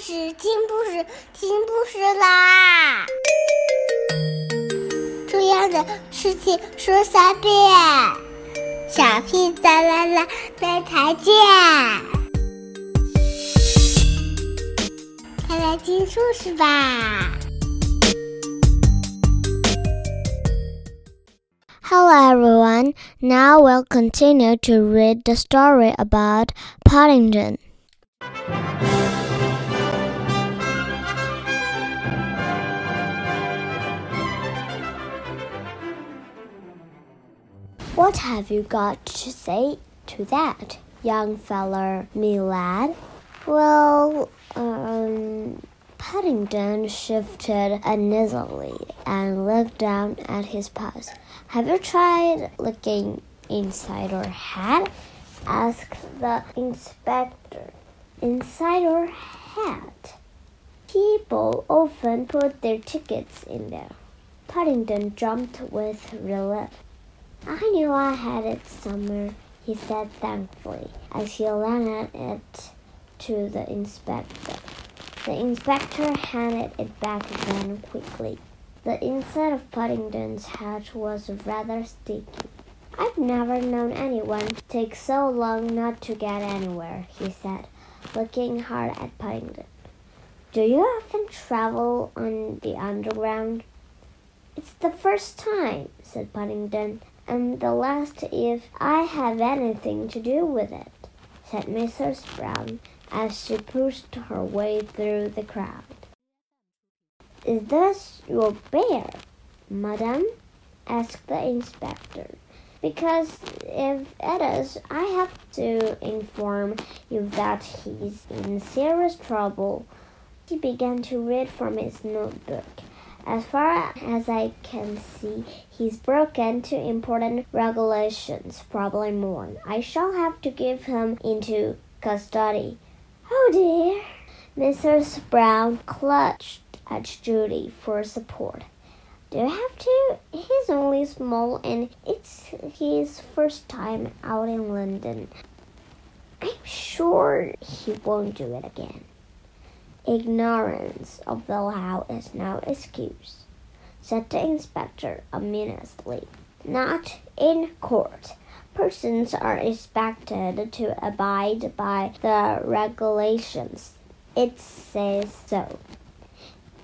事，听故事，听故事啦！重要的事情说三遍，小屁哒啦啦，明天见！快来听故事吧！Hello everyone. Now we'll continue to read the story about Paddington. What have you got to say to that, young feller, me lad? Well, um, Paddington shifted uneasily and looked down at his paws. Have you tried looking inside your hat? asked the inspector. Inside your hat? People often put their tickets in there. Paddington jumped with relief. I knew I had it somewhere, he said thankfully, as he handed it to the inspector. The inspector handed it back again quickly. The inside of Paddington's hat was rather sticky. I've never known anyone take so long not to get anywhere, he said, looking hard at Paddington. Do you often travel on the underground? It's the first time, said Paddington, and the last if I have anything to do with it, said Mrs. Brown as she pushed her way through the crowd. Is this your bear, madam? asked the inspector. Because if it is, I have to inform you that he's in serious trouble. He began to read from his notebook. As far as I can see, he's broken two important regulations, probably more. I shall have to give him into custody. Oh dear! Mrs. Brown clutched at Judy for support. Do you have to? He's only small and it's his first time out in London. I'm sure he won't do it again. Ignorance of the law is no excuse, said the inspector ominously. Not in court. Persons are expected to abide by the regulations. It says so.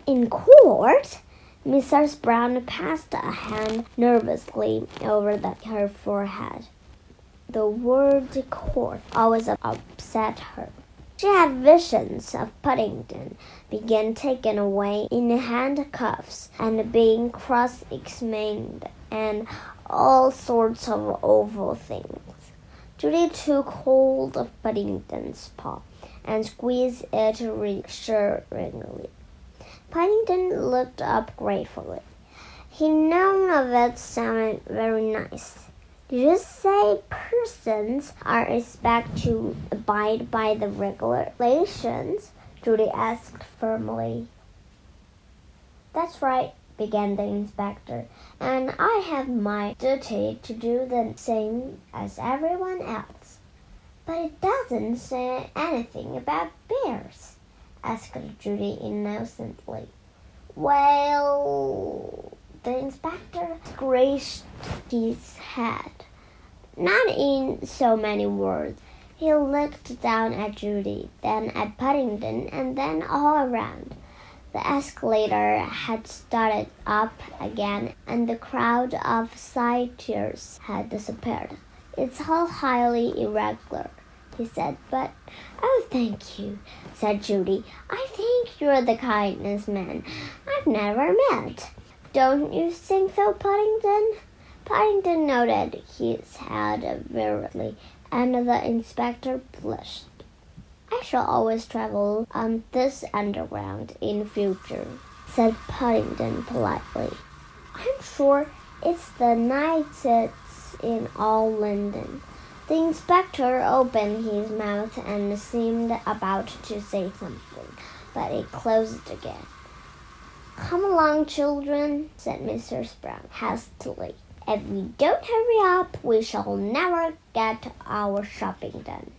In court? Mrs. Brown passed a hand nervously over the, her forehead. The word court always upset her. She had visions of Paddington being taken away in handcuffs and being cross examined and all sorts of awful things. Judy took hold of Paddington's paw and squeezed it reassuringly. Paddington looked up gratefully. He knew of it sounded very nice. You say persons are expected to abide by the regulations? Judy asked firmly. That's right, began the inspector, and I have my duty to do the same as everyone else. But it doesn't say anything about bears, asked Judy innocently. Well, the inspector scratched his head. Not in so many words. He looked down at Judy, then at Paddington, and then all around. The escalator had started up again, and the crowd of sightseers had disappeared. It's all highly irregular, he said, but oh, thank you, said Judy. I think you're the kindest man I've never met. Don't you think so, Paddington? Paddington nodded his head wearily, and the inspector blushed. I shall always travel on this underground in future, said Paddington politely. I'm sure it's the nicest in all London. The inspector opened his mouth and seemed about to say something, but it closed again. Come along, children, said Mrs. Brown hastily. If we don't hurry up, we shall never get our shopping done.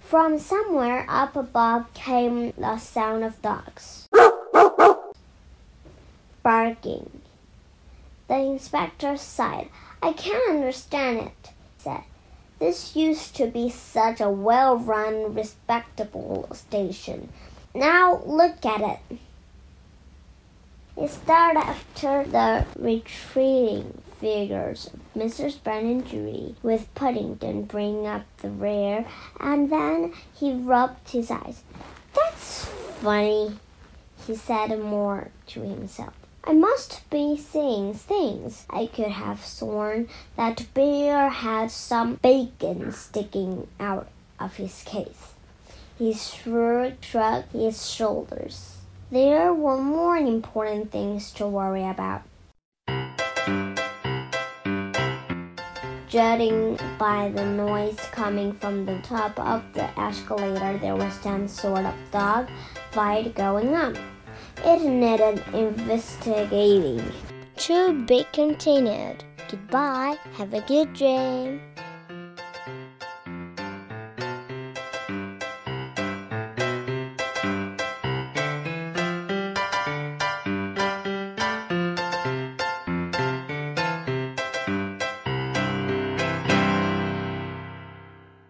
From somewhere up above came the sound of dogs barking. The inspector sighed. I can't understand it. This used to be such a well run, respectable station. Now look at it. He stared after the retreating figures of Mrs. Brown and Judy, with Paddington bringing up the rear, and then he rubbed his eyes. That's funny, he said more to himself. I must be seeing things. I could have sworn that Bear had some bacon sticking out of his case. He shrugged his shoulders. There were more important things to worry about. Judging by the noise coming from the top of the escalator, there was some sort of dog fight going on. It needed investigating. To be continued. Goodbye. Have a good dream.